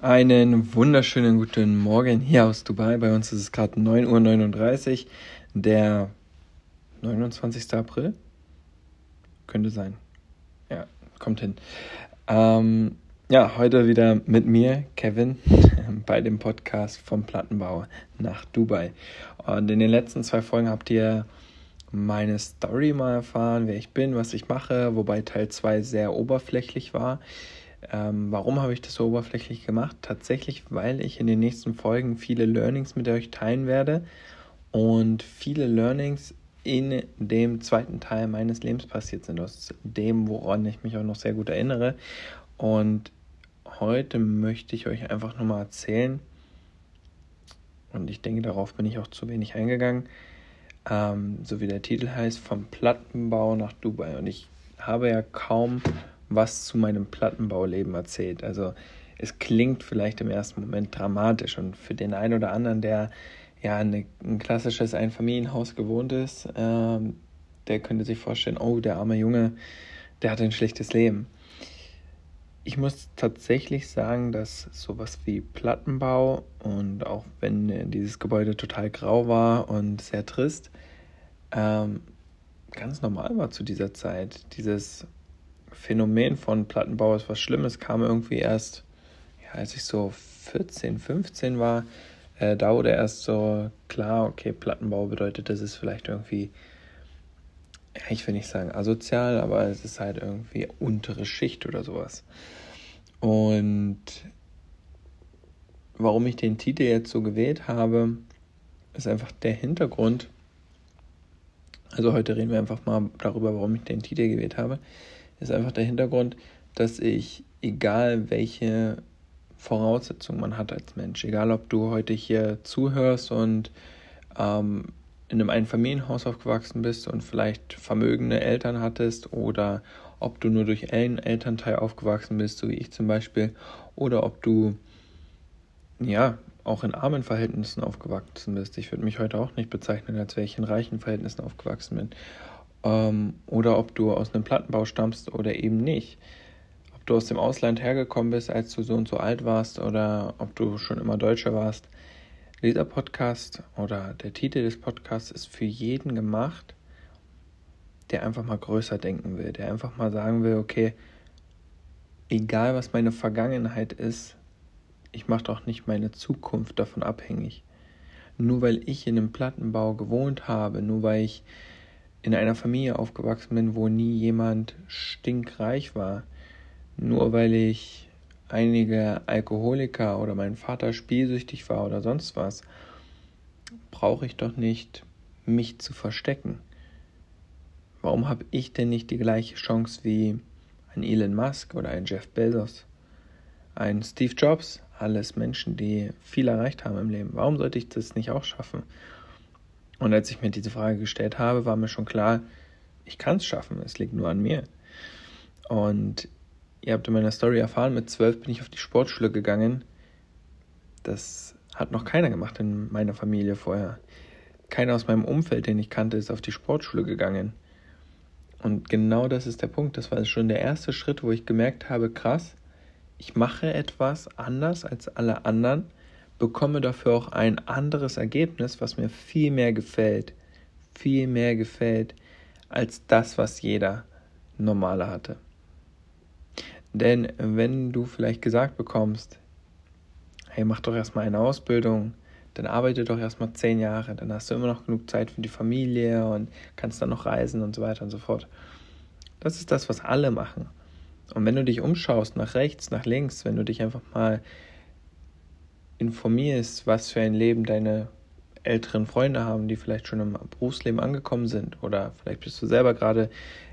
Einen wunderschönen guten Morgen hier aus Dubai. Bei uns ist es gerade 9.39 Uhr, der 29. April. Könnte sein. Ja, kommt hin. Ähm, ja, heute wieder mit mir, Kevin, bei dem Podcast vom Plattenbau nach Dubai. Und in den letzten zwei Folgen habt ihr meine Story mal erfahren, wer ich bin, was ich mache, wobei Teil 2 sehr oberflächlich war. Ähm, warum habe ich das so oberflächlich gemacht? Tatsächlich, weil ich in den nächsten Folgen viele Learnings mit euch teilen werde und viele Learnings in dem zweiten Teil meines Lebens passiert sind, aus dem, woran ich mich auch noch sehr gut erinnere. Und heute möchte ich euch einfach nochmal erzählen, und ich denke, darauf bin ich auch zu wenig eingegangen, ähm, so wie der Titel heißt, vom Plattenbau nach Dubai. Und ich habe ja kaum was zu meinem Plattenbauleben erzählt. Also es klingt vielleicht im ersten Moment dramatisch und für den einen oder anderen, der ja eine, ein klassisches Einfamilienhaus gewohnt ist, ähm, der könnte sich vorstellen, oh, der arme Junge, der hat ein schlechtes Leben. Ich muss tatsächlich sagen, dass sowas wie Plattenbau und auch wenn dieses Gebäude total grau war und sehr trist, ähm, ganz normal war zu dieser Zeit. Dieses Phänomen von Plattenbau ist was Schlimmes, kam irgendwie erst, ja, als ich so 14, 15 war, äh, da wurde erst so klar, okay, Plattenbau bedeutet, das ist vielleicht irgendwie, ich will nicht sagen asozial, aber es ist halt irgendwie untere Schicht oder sowas. Und warum ich den Titel jetzt so gewählt habe, ist einfach der Hintergrund. Also heute reden wir einfach mal darüber, warum ich den Titel gewählt habe ist einfach der Hintergrund, dass ich, egal welche Voraussetzungen man hat als Mensch, egal ob du heute hier zuhörst und ähm, in einem Einfamilienhaus aufgewachsen bist und vielleicht vermögende Eltern hattest oder ob du nur durch einen Elternteil aufgewachsen bist, so wie ich zum Beispiel, oder ob du ja auch in armen Verhältnissen aufgewachsen bist. Ich würde mich heute auch nicht bezeichnen, als wäre ich in reichen Verhältnissen aufgewachsen bin ähm, oder ob du aus einem Plattenbau stammst oder eben nicht. Ob du aus dem Ausland hergekommen bist, als du so und so alt warst oder ob du schon immer Deutscher warst. Dieser Podcast oder der Titel des Podcasts ist für jeden gemacht, der einfach mal größer denken will, der einfach mal sagen will, okay, egal was meine Vergangenheit ist, ich mache doch nicht meine Zukunft davon abhängig. Nur weil ich in einem Plattenbau gewohnt habe, nur weil ich in einer Familie aufgewachsen bin, wo nie jemand stinkreich war, nur weil ich einige Alkoholiker oder mein Vater spielsüchtig war oder sonst was, brauche ich doch nicht mich zu verstecken. Warum habe ich denn nicht die gleiche Chance wie ein Elon Musk oder ein Jeff Bezos, ein Steve Jobs, alles Menschen, die viel erreicht haben im Leben? Warum sollte ich das nicht auch schaffen? Und als ich mir diese Frage gestellt habe, war mir schon klar, ich kann es schaffen, es liegt nur an mir. Und ihr habt in meiner Story erfahren, mit zwölf bin ich auf die Sportschule gegangen. Das hat noch keiner gemacht in meiner Familie vorher. Keiner aus meinem Umfeld, den ich kannte, ist auf die Sportschule gegangen. Und genau das ist der Punkt. Das war schon der erste Schritt, wo ich gemerkt habe, krass, ich mache etwas anders als alle anderen bekomme dafür auch ein anderes Ergebnis, was mir viel mehr gefällt, viel mehr gefällt als das, was jeder normale hatte. Denn wenn du vielleicht gesagt bekommst, hey, mach doch erstmal eine Ausbildung, dann arbeite doch erstmal zehn Jahre, dann hast du immer noch genug Zeit für die Familie und kannst dann noch reisen und so weiter und so fort. Das ist das, was alle machen. Und wenn du dich umschaust nach rechts, nach links, wenn du dich einfach mal informierst, was für ein Leben deine älteren Freunde haben, die vielleicht schon im Berufsleben angekommen sind oder vielleicht bist du selber gerade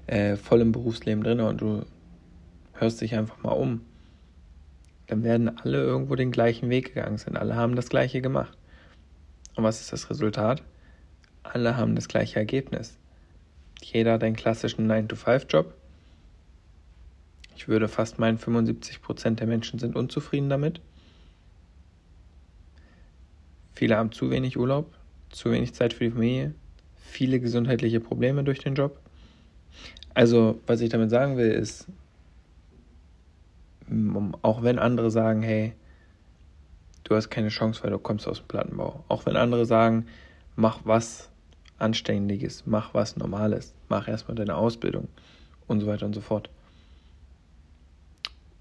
äh, voll im Berufsleben drin und du hörst dich einfach mal um, dann werden alle irgendwo den gleichen Weg gegangen sind. Alle haben das gleiche gemacht. Und was ist das Resultat? Alle haben das gleiche Ergebnis. Jeder hat einen klassischen 9-to-5-Job. Ich würde fast meinen, 75% der Menschen sind unzufrieden damit. Viele haben zu wenig Urlaub, zu wenig Zeit für die Familie, viele gesundheitliche Probleme durch den Job. Also, was ich damit sagen will, ist, auch wenn andere sagen, hey, du hast keine Chance, weil du kommst aus dem Plattenbau. Auch wenn andere sagen, mach was Anständiges, mach was Normales, mach erstmal deine Ausbildung und so weiter und so fort.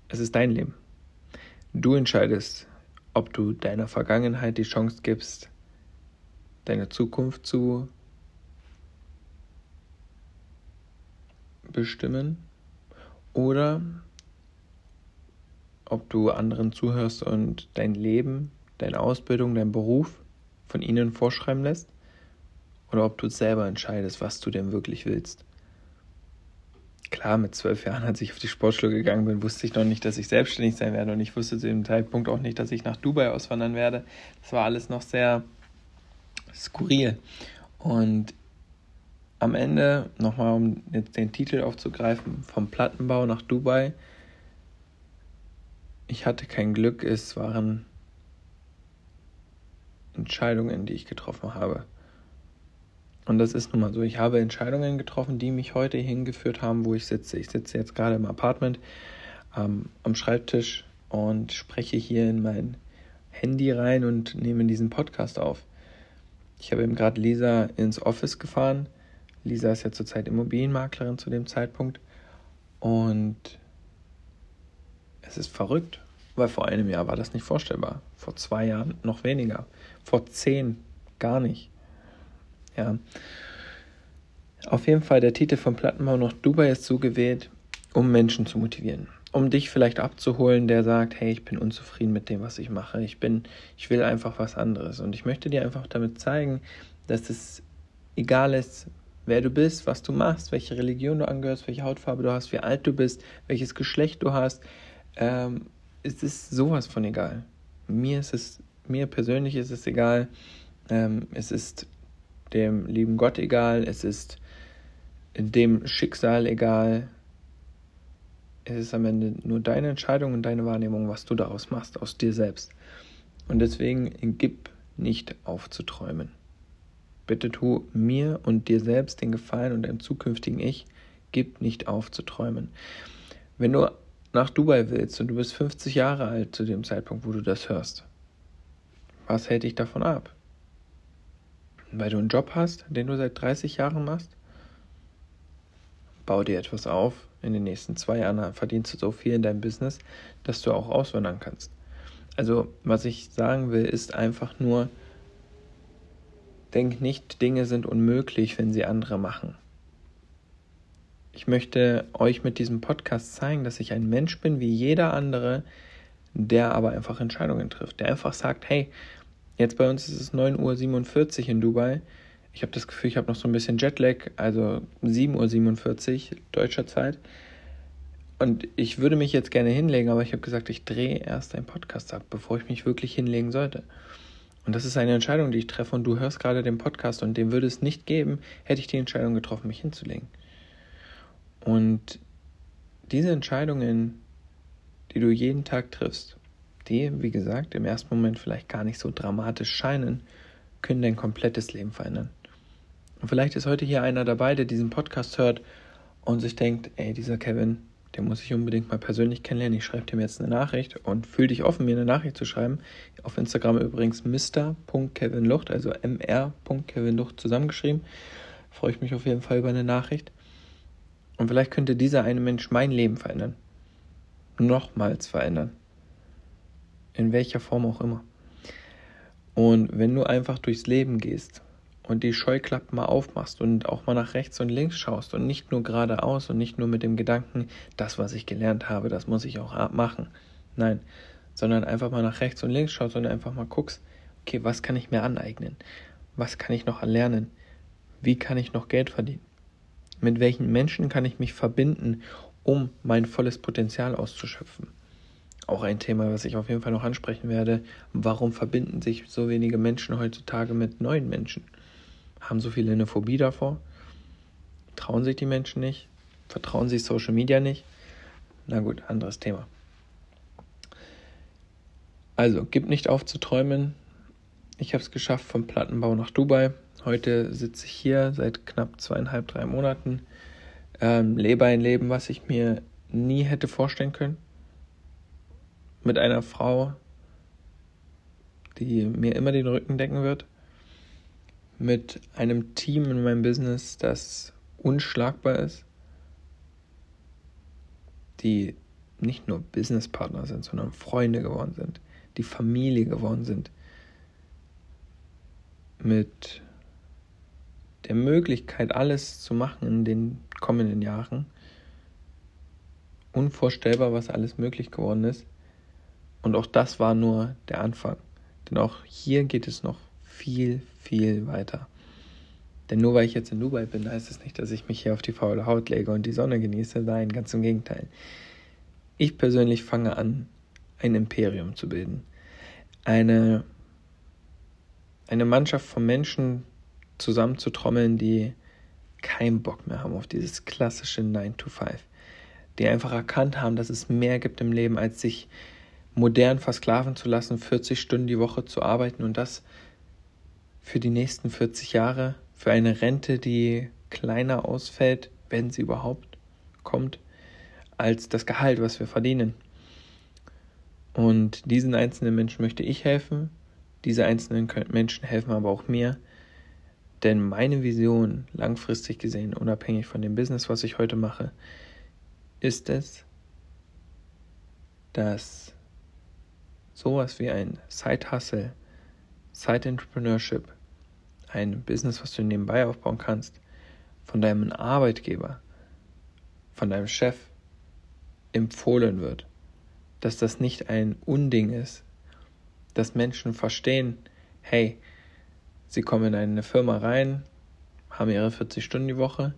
Es ist dein Leben. Du entscheidest, ob du deiner Vergangenheit die Chance gibst, deine Zukunft zu bestimmen oder ob du anderen zuhörst und dein Leben, deine Ausbildung, dein Beruf von ihnen vorschreiben lässt oder ob du selber entscheidest, was du denn wirklich willst. Klar, mit zwölf Jahren, als ich auf die Sportschule gegangen bin, wusste ich noch nicht, dass ich selbstständig sein werde und ich wusste zu dem Zeitpunkt auch nicht, dass ich nach Dubai auswandern werde. Das war alles noch sehr skurril. Und am Ende, nochmal um jetzt den Titel aufzugreifen, vom Plattenbau nach Dubai. Ich hatte kein Glück, es waren Entscheidungen, die ich getroffen habe. Und das ist nun mal so. Ich habe Entscheidungen getroffen, die mich heute hingeführt haben, wo ich sitze. Ich sitze jetzt gerade im Apartment ähm, am Schreibtisch und spreche hier in mein Handy rein und nehme diesen Podcast auf. Ich habe eben gerade Lisa ins Office gefahren. Lisa ist ja zurzeit Immobilienmaklerin zu dem Zeitpunkt. Und es ist verrückt, weil vor einem Jahr war das nicht vorstellbar. Vor zwei Jahren noch weniger. Vor zehn gar nicht. Ja. Auf jeden Fall, der Titel von Plattenbau noch Dubai ist so gewählt, um Menschen zu motivieren. Um dich vielleicht abzuholen, der sagt, hey, ich bin unzufrieden mit dem, was ich mache. Ich bin, ich will einfach was anderes. Und ich möchte dir einfach damit zeigen, dass es egal ist, wer du bist, was du machst, welche Religion du angehörst, welche Hautfarbe du hast, wie alt du bist, welches Geschlecht du hast. Ähm, es ist sowas von egal. Mir ist es, mir persönlich ist es egal. Ähm, es ist dem lieben Gott egal, es ist dem Schicksal egal. Es ist am Ende nur deine Entscheidung und deine Wahrnehmung, was du daraus machst, aus dir selbst. Und deswegen gib nicht auf zu träumen. Bitte tu mir und dir selbst den Gefallen und deinem zukünftigen Ich, gib nicht auf zu träumen. Wenn du nach Dubai willst und du bist 50 Jahre alt zu dem Zeitpunkt, wo du das hörst, was hält dich davon ab? Weil du einen Job hast, den du seit 30 Jahren machst, bau dir etwas auf. In den nächsten zwei Jahren verdienst du so viel in deinem Business, dass du auch auswandern kannst. Also, was ich sagen will, ist einfach nur, denk nicht, Dinge sind unmöglich, wenn sie andere machen. Ich möchte euch mit diesem Podcast zeigen, dass ich ein Mensch bin wie jeder andere, der aber einfach Entscheidungen trifft, der einfach sagt, hey, Jetzt bei uns ist es 9.47 Uhr in Dubai. Ich habe das Gefühl, ich habe noch so ein bisschen Jetlag, also 7.47 Uhr deutscher Zeit. Und ich würde mich jetzt gerne hinlegen, aber ich habe gesagt, ich drehe erst einen Podcast ab, bevor ich mich wirklich hinlegen sollte. Und das ist eine Entscheidung, die ich treffe und du hörst gerade den Podcast und dem würde es nicht geben, hätte ich die Entscheidung getroffen, mich hinzulegen. Und diese Entscheidungen, die du jeden Tag triffst, die, wie gesagt, im ersten Moment vielleicht gar nicht so dramatisch scheinen, können dein komplettes Leben verändern. Und vielleicht ist heute hier einer dabei, der diesen Podcast hört und sich denkt, ey, dieser Kevin, den muss ich unbedingt mal persönlich kennenlernen. Ich schreibe dem jetzt eine Nachricht und fühl dich offen, mir eine Nachricht zu schreiben. Auf Instagram übrigens mr.kevinlucht, also mr.kevinlucht zusammengeschrieben. Freue ich mich auf jeden Fall über eine Nachricht. Und vielleicht könnte dieser eine Mensch mein Leben verändern. Nochmals verändern in welcher Form auch immer. Und wenn du einfach durchs Leben gehst und die Scheuklappen mal aufmachst und auch mal nach rechts und links schaust und nicht nur geradeaus und nicht nur mit dem Gedanken, das, was ich gelernt habe, das muss ich auch machen. Nein, sondern einfach mal nach rechts und links schaust und einfach mal guckst, okay, was kann ich mir aneignen? Was kann ich noch erlernen? Wie kann ich noch Geld verdienen? Mit welchen Menschen kann ich mich verbinden, um mein volles Potenzial auszuschöpfen? Auch ein Thema, was ich auf jeden Fall noch ansprechen werde. Warum verbinden sich so wenige Menschen heutzutage mit neuen Menschen? Haben so viele eine Phobie davor? Trauen sich die Menschen nicht? Vertrauen sich Social Media nicht? Na gut, anderes Thema. Also, gib nicht auf zu träumen. Ich habe es geschafft vom Plattenbau nach Dubai. Heute sitze ich hier seit knapp zweieinhalb, drei Monaten. Ähm, lebe ein Leben, was ich mir nie hätte vorstellen können mit einer Frau, die mir immer den Rücken decken wird. Mit einem Team in meinem Business, das unschlagbar ist. Die nicht nur Businesspartner sind, sondern Freunde geworden sind, die Familie geworden sind. Mit der Möglichkeit, alles zu machen in den kommenden Jahren. Unvorstellbar, was alles möglich geworden ist. Und auch das war nur der Anfang. Denn auch hier geht es noch viel, viel weiter. Denn nur weil ich jetzt in Dubai bin, heißt es das nicht, dass ich mich hier auf die faule Haut lege und die Sonne genieße. Nein, ganz im Gegenteil. Ich persönlich fange an, ein Imperium zu bilden. Eine, eine Mannschaft von Menschen zusammenzutrommeln, die keinen Bock mehr haben auf dieses klassische 9 to 5. Die einfach erkannt haben, dass es mehr gibt im Leben, als sich modern versklaven zu lassen, 40 Stunden die Woche zu arbeiten und das für die nächsten 40 Jahre, für eine Rente, die kleiner ausfällt, wenn sie überhaupt kommt, als das Gehalt, was wir verdienen. Und diesen einzelnen Menschen möchte ich helfen, diese einzelnen Menschen helfen aber auch mir, denn meine Vision, langfristig gesehen, unabhängig von dem Business, was ich heute mache, ist es, dass sowas wie ein Side-Hustle, Side-Entrepreneurship, ein Business, was du nebenbei aufbauen kannst, von deinem Arbeitgeber, von deinem Chef empfohlen wird. Dass das nicht ein Unding ist, dass Menschen verstehen, hey, sie kommen in eine Firma rein, haben ihre 40 Stunden die Woche,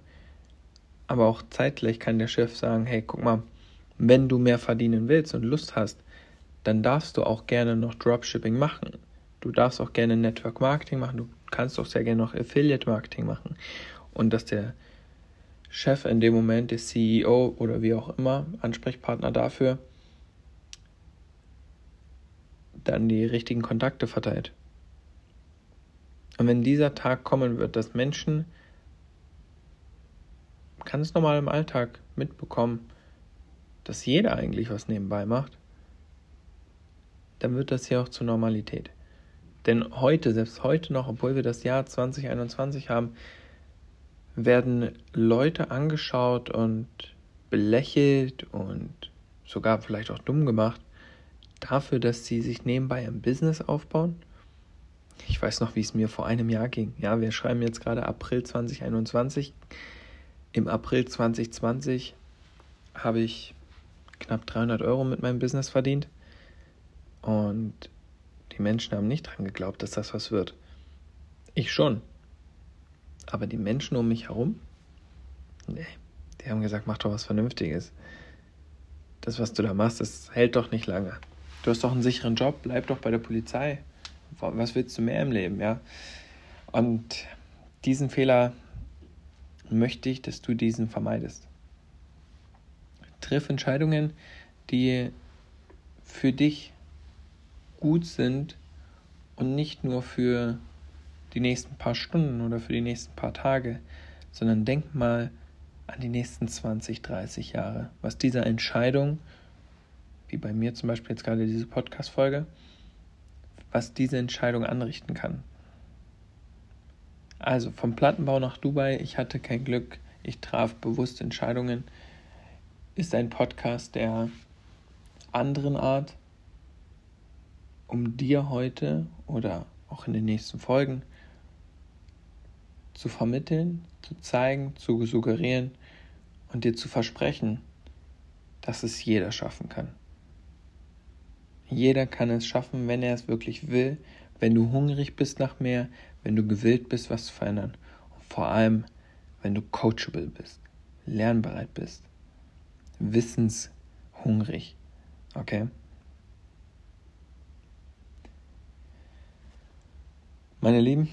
aber auch zeitgleich kann der Chef sagen, hey, guck mal, wenn du mehr verdienen willst und Lust hast, dann darfst du auch gerne noch Dropshipping machen. Du darfst auch gerne Network Marketing machen. Du kannst auch sehr gerne noch Affiliate Marketing machen. Und dass der Chef in dem Moment, der CEO oder wie auch immer, Ansprechpartner dafür, dann die richtigen Kontakte verteilt. Und wenn dieser Tag kommen wird, dass Menschen ganz normal im Alltag mitbekommen, dass jeder eigentlich was nebenbei macht, dann wird das hier auch zur Normalität. Denn heute, selbst heute noch, obwohl wir das Jahr 2021 haben, werden Leute angeschaut und belächelt und sogar vielleicht auch dumm gemacht dafür, dass sie sich nebenbei ein Business aufbauen. Ich weiß noch, wie es mir vor einem Jahr ging. Ja, wir schreiben jetzt gerade April 2021. Im April 2020 habe ich knapp 300 Euro mit meinem Business verdient. Und die Menschen haben nicht dran geglaubt, dass das was wird. Ich schon. Aber die Menschen um mich herum, nee, die haben gesagt, mach doch was Vernünftiges. Das, was du da machst, das hält doch nicht lange. Du hast doch einen sicheren Job, bleib doch bei der Polizei. Was willst du mehr im Leben, ja? Und diesen Fehler möchte ich, dass du diesen vermeidest. Triff Entscheidungen, die für dich gut sind und nicht nur für die nächsten paar Stunden oder für die nächsten paar Tage, sondern denk mal an die nächsten 20, 30 Jahre, was diese Entscheidung, wie bei mir zum Beispiel jetzt gerade diese Podcast-Folge, was diese Entscheidung anrichten kann. Also vom Plattenbau nach Dubai, ich hatte kein Glück, ich traf bewusst Entscheidungen, ist ein Podcast der anderen Art, um dir heute oder auch in den nächsten Folgen zu vermitteln, zu zeigen, zu suggerieren und dir zu versprechen, dass es jeder schaffen kann. Jeder kann es schaffen, wenn er es wirklich will, wenn du hungrig bist nach mehr, wenn du gewillt bist, was zu verändern. Und vor allem, wenn du coachable bist, lernbereit bist, wissenshungrig. Okay? Meine Lieben,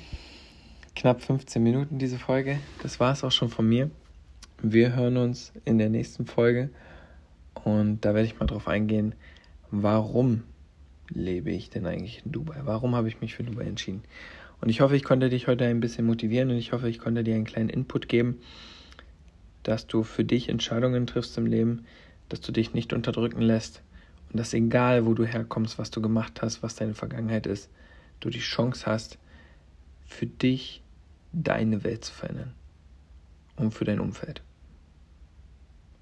knapp 15 Minuten diese Folge. Das war es auch schon von mir. Wir hören uns in der nächsten Folge und da werde ich mal drauf eingehen, warum lebe ich denn eigentlich in Dubai? Warum habe ich mich für Dubai entschieden? Und ich hoffe, ich konnte dich heute ein bisschen motivieren und ich hoffe, ich konnte dir einen kleinen Input geben, dass du für dich Entscheidungen triffst im Leben, dass du dich nicht unterdrücken lässt und dass egal, wo du herkommst, was du gemacht hast, was deine Vergangenheit ist, du die Chance hast, für dich deine Welt zu verändern und für dein Umfeld.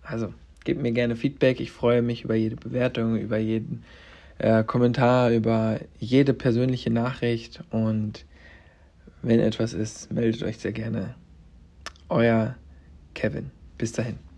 Also, gib mir gerne Feedback. Ich freue mich über jede Bewertung, über jeden äh, Kommentar, über jede persönliche Nachricht und wenn etwas ist, meldet euch sehr gerne. Euer Kevin. Bis dahin.